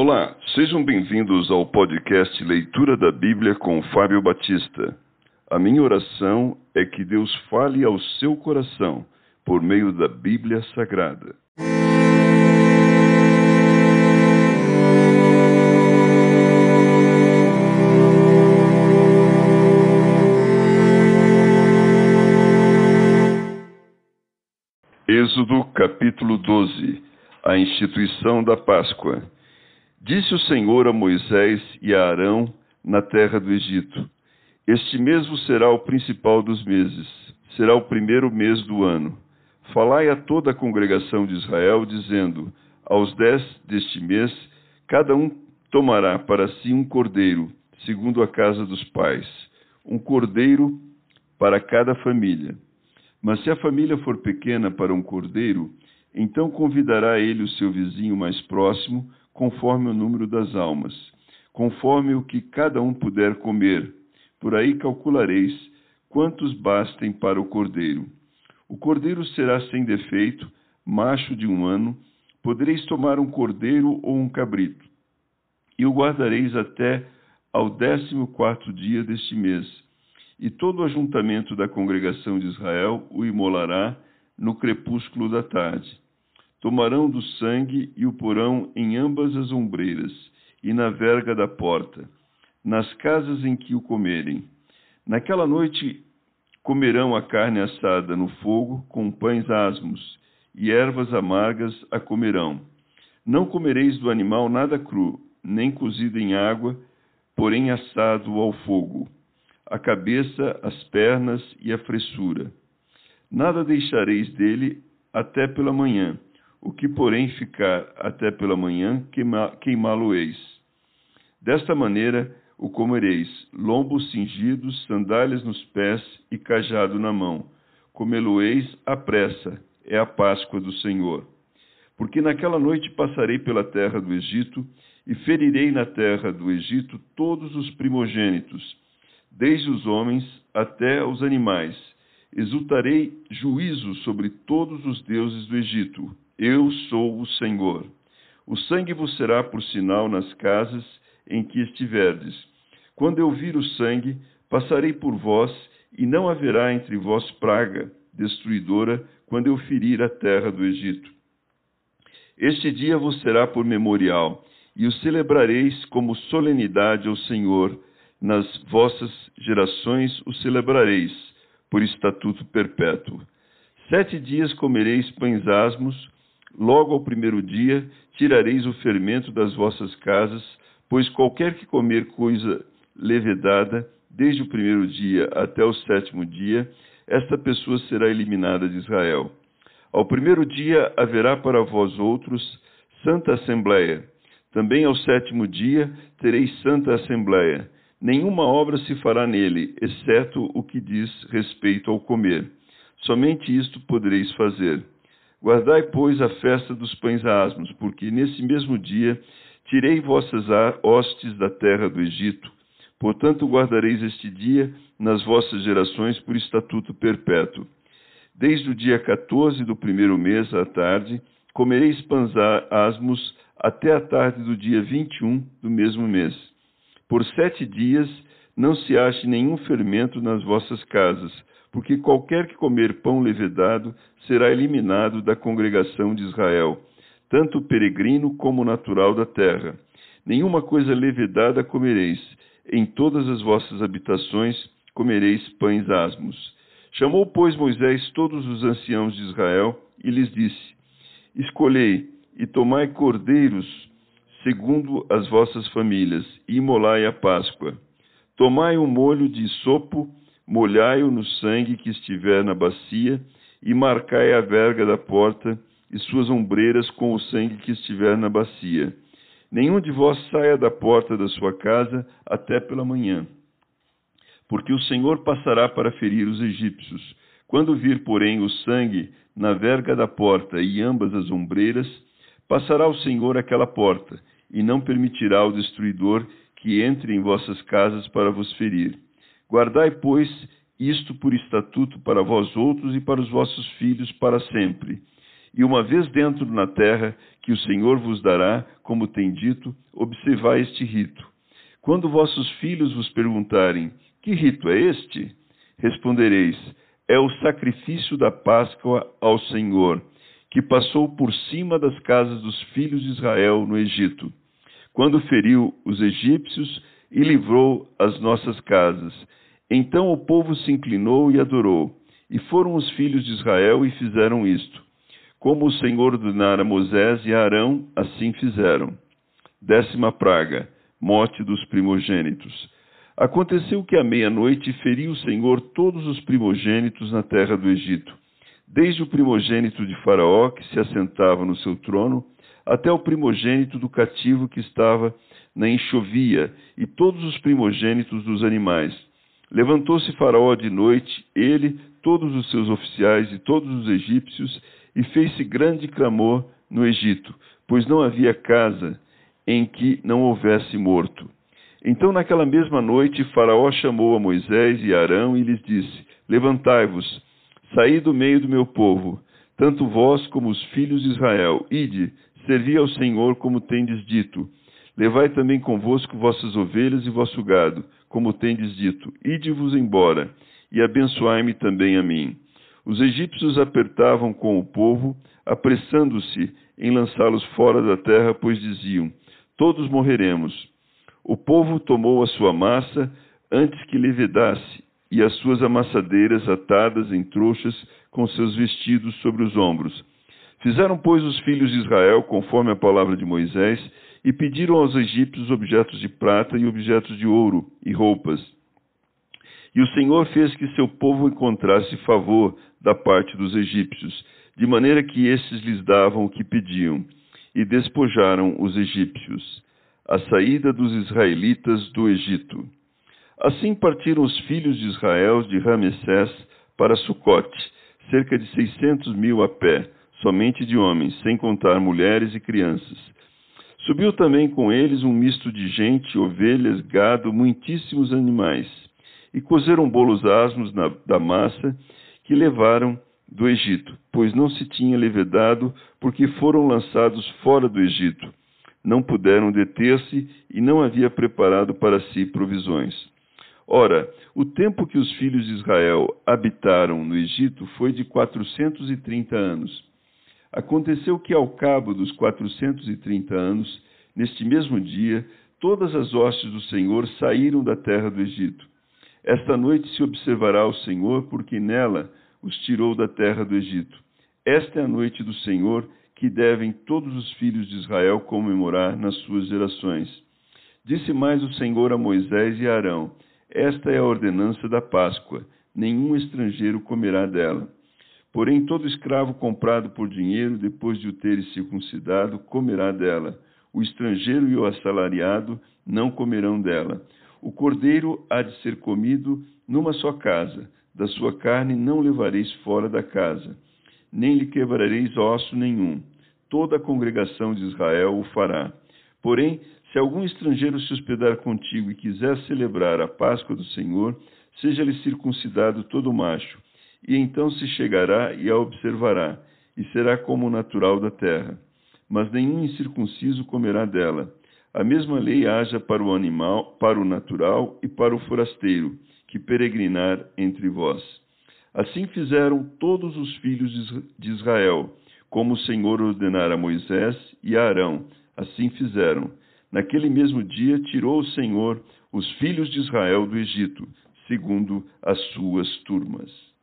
Olá, sejam bem-vindos ao podcast Leitura da Bíblia com Fábio Batista. A minha oração é que Deus fale ao seu coração por meio da Bíblia Sagrada. Êxodo capítulo 12 A instituição da Páscoa. Disse o Senhor a Moisés e a Arão na terra do Egito: Este mesmo será o principal dos meses, será o primeiro mês do ano. Falai a toda a congregação de Israel, dizendo: Aos dez deste mês, cada um tomará para si um cordeiro, segundo a casa dos pais, um cordeiro para cada família. Mas se a família for pequena para um cordeiro, então convidará ele o seu vizinho mais próximo, conforme o número das almas, conforme o que cada um puder comer. Por aí calculareis quantos bastem para o cordeiro. O cordeiro será sem defeito, macho de um ano. Podereis tomar um cordeiro ou um cabrito, e o guardareis até ao décimo quarto dia deste mês. E todo o ajuntamento da congregação de Israel o imolará no crepúsculo da tarde. Tomarão do sangue e o porão em ambas as ombreiras e na verga da porta, nas casas em que o comerem. Naquela noite comerão a carne assada no fogo com pães asmos e ervas amargas a comerão. Não comereis do animal nada cru, nem cozido em água, porém assado ao fogo, a cabeça, as pernas e a fressura. Nada deixareis dele até pela manhã o que, porém, ficar até pela manhã, queimá-lo-eis. Desta maneira o comereis, lombos cingidos, sandálias nos pés e cajado na mão. Comê-lo-eis à pressa, é a Páscoa do Senhor. Porque naquela noite passarei pela terra do Egito e ferirei na terra do Egito todos os primogênitos, desde os homens até os animais. Exultarei juízo sobre todos os deuses do Egito eu sou o Senhor. O sangue vos será por sinal nas casas em que estiverdes. Quando eu vir o sangue, passarei por vós, e não haverá entre vós praga destruidora quando eu ferir a terra do Egito. Este dia vos será por memorial, e o celebrareis como solenidade ao Senhor. Nas vossas gerações o celebrareis, por estatuto perpétuo. Sete dias comereis pães asmos, Logo ao primeiro dia tirareis o fermento das vossas casas, pois qualquer que comer coisa levedada, desde o primeiro dia até o sétimo dia, esta pessoa será eliminada de Israel. Ao primeiro dia haverá para vós outros santa assembleia. Também ao sétimo dia tereis santa assembleia. Nenhuma obra se fará nele, exceto o que diz respeito ao comer. Somente isto podereis fazer. Guardai, pois, a festa dos pães asmos, porque nesse mesmo dia tirei vossas hostes da terra do Egito. Portanto, guardareis este dia nas vossas gerações por estatuto perpétuo. Desde o dia 14 do primeiro mês à tarde, comereis pães asmos até a tarde do dia 21 do mesmo mês. Por sete dias não se ache nenhum fermento nas vossas casas, porque qualquer que comer pão levedado será eliminado da congregação de Israel, tanto peregrino como natural da terra. Nenhuma coisa levedada comereis, em todas as vossas habitações comereis pães asmos. Chamou, pois, Moisés todos os anciãos de Israel e lhes disse: Escolhei e tomai cordeiros segundo as vossas famílias, e imolai a Páscoa. Tomai um molho de sopo molhai-o no sangue que estiver na bacia, e marcai a verga da porta e suas ombreiras com o sangue que estiver na bacia. Nenhum de vós saia da porta da sua casa até pela manhã. Porque o Senhor passará para ferir os egípcios. Quando vir, porém, o sangue na verga da porta e ambas as ombreiras, passará o Senhor aquela porta, e não permitirá ao destruidor que entre em vossas casas para vos ferir. Guardai, pois, isto por estatuto para vós outros e para os vossos filhos para sempre. E uma vez dentro na terra, que o Senhor vos dará, como tem dito, observai este rito. Quando vossos filhos vos perguntarem: Que rito é este? Respondereis: É o sacrifício da Páscoa ao Senhor, que passou por cima das casas dos filhos de Israel no Egito, quando feriu os egípcios e livrou as nossas casas. Então o povo se inclinou e adorou. E foram os filhos de Israel e fizeram isto. Como o Senhor ordenara Moisés e Arão, assim fizeram. Décima praga, morte dos primogênitos. Aconteceu que à meia-noite feriu o Senhor todos os primogênitos na terra do Egito, desde o primogênito de Faraó, que se assentava no seu trono, até o primogênito do cativo que estava na enxovia, e todos os primogênitos dos animais. Levantou-se Faraó de noite, ele, todos os seus oficiais e todos os egípcios, e fez-se grande clamor no Egito, pois não havia casa em que não houvesse morto. Então, naquela mesma noite, Faraó chamou a Moisés e Arão e lhes disse: Levantai-vos, saí do meio do meu povo, tanto vós como os filhos de Israel, ide, servi ao Senhor como tendes dito. Levai também convosco vossas ovelhas e vosso gado, como tendes dito, ide-vos embora, e abençoai-me também a mim. Os egípcios apertavam com o povo, apressando-se em lançá-los fora da terra, pois diziam: Todos morreremos. O povo tomou a sua massa antes que levedasse, e as suas amassadeiras atadas em trouxas com seus vestidos sobre os ombros. Fizeram, pois, os filhos de Israel, conforme a palavra de Moisés, e pediram aos egípcios objetos de prata e objetos de ouro e roupas. E o Senhor fez que seu povo encontrasse favor da parte dos egípcios, de maneira que estes lhes davam o que pediam, e despojaram os egípcios. A saída dos israelitas do Egito. Assim partiram os filhos de Israel de Ramessés para Sucote, cerca de seiscentos mil a pé, somente de homens, sem contar mulheres e crianças. Subiu também com eles um misto de gente, ovelhas, gado, muitíssimos animais. E cozeram bolos asmos na, da massa que levaram do Egito, pois não se tinha levedado, porque foram lançados fora do Egito. Não puderam deter-se e não havia preparado para si provisões. Ora, o tempo que os filhos de Israel habitaram no Egito foi de quatrocentos e trinta anos. Aconteceu que, ao cabo dos quatrocentos e trinta anos, neste mesmo dia, todas as hostes do Senhor saíram da terra do Egito. Esta noite se observará o Senhor, porque nela os tirou da terra do Egito. Esta é a noite do Senhor, que devem todos os filhos de Israel comemorar nas suas gerações. Disse mais o Senhor a Moisés e a Arão: Esta é a ordenança da Páscoa, nenhum estrangeiro comerá dela. Porém, todo escravo comprado por dinheiro, depois de o ter circuncidado, comerá dela. O estrangeiro e o assalariado não comerão dela. O cordeiro há de ser comido numa só casa. Da sua carne não levareis fora da casa, nem lhe quebrareis osso nenhum. Toda a congregação de Israel o fará. Porém, se algum estrangeiro se hospedar contigo e quiser celebrar a Páscoa do Senhor, seja-lhe circuncidado todo macho e então se chegará e a observará, e será como o natural da terra. Mas nenhum incircunciso comerá dela. A mesma lei haja para o animal, para o natural e para o forasteiro, que peregrinar entre vós. Assim fizeram todos os filhos de Israel, como o Senhor ordenara a Moisés e a Arão. Assim fizeram. Naquele mesmo dia tirou o Senhor os filhos de Israel do Egito, segundo as suas turmas.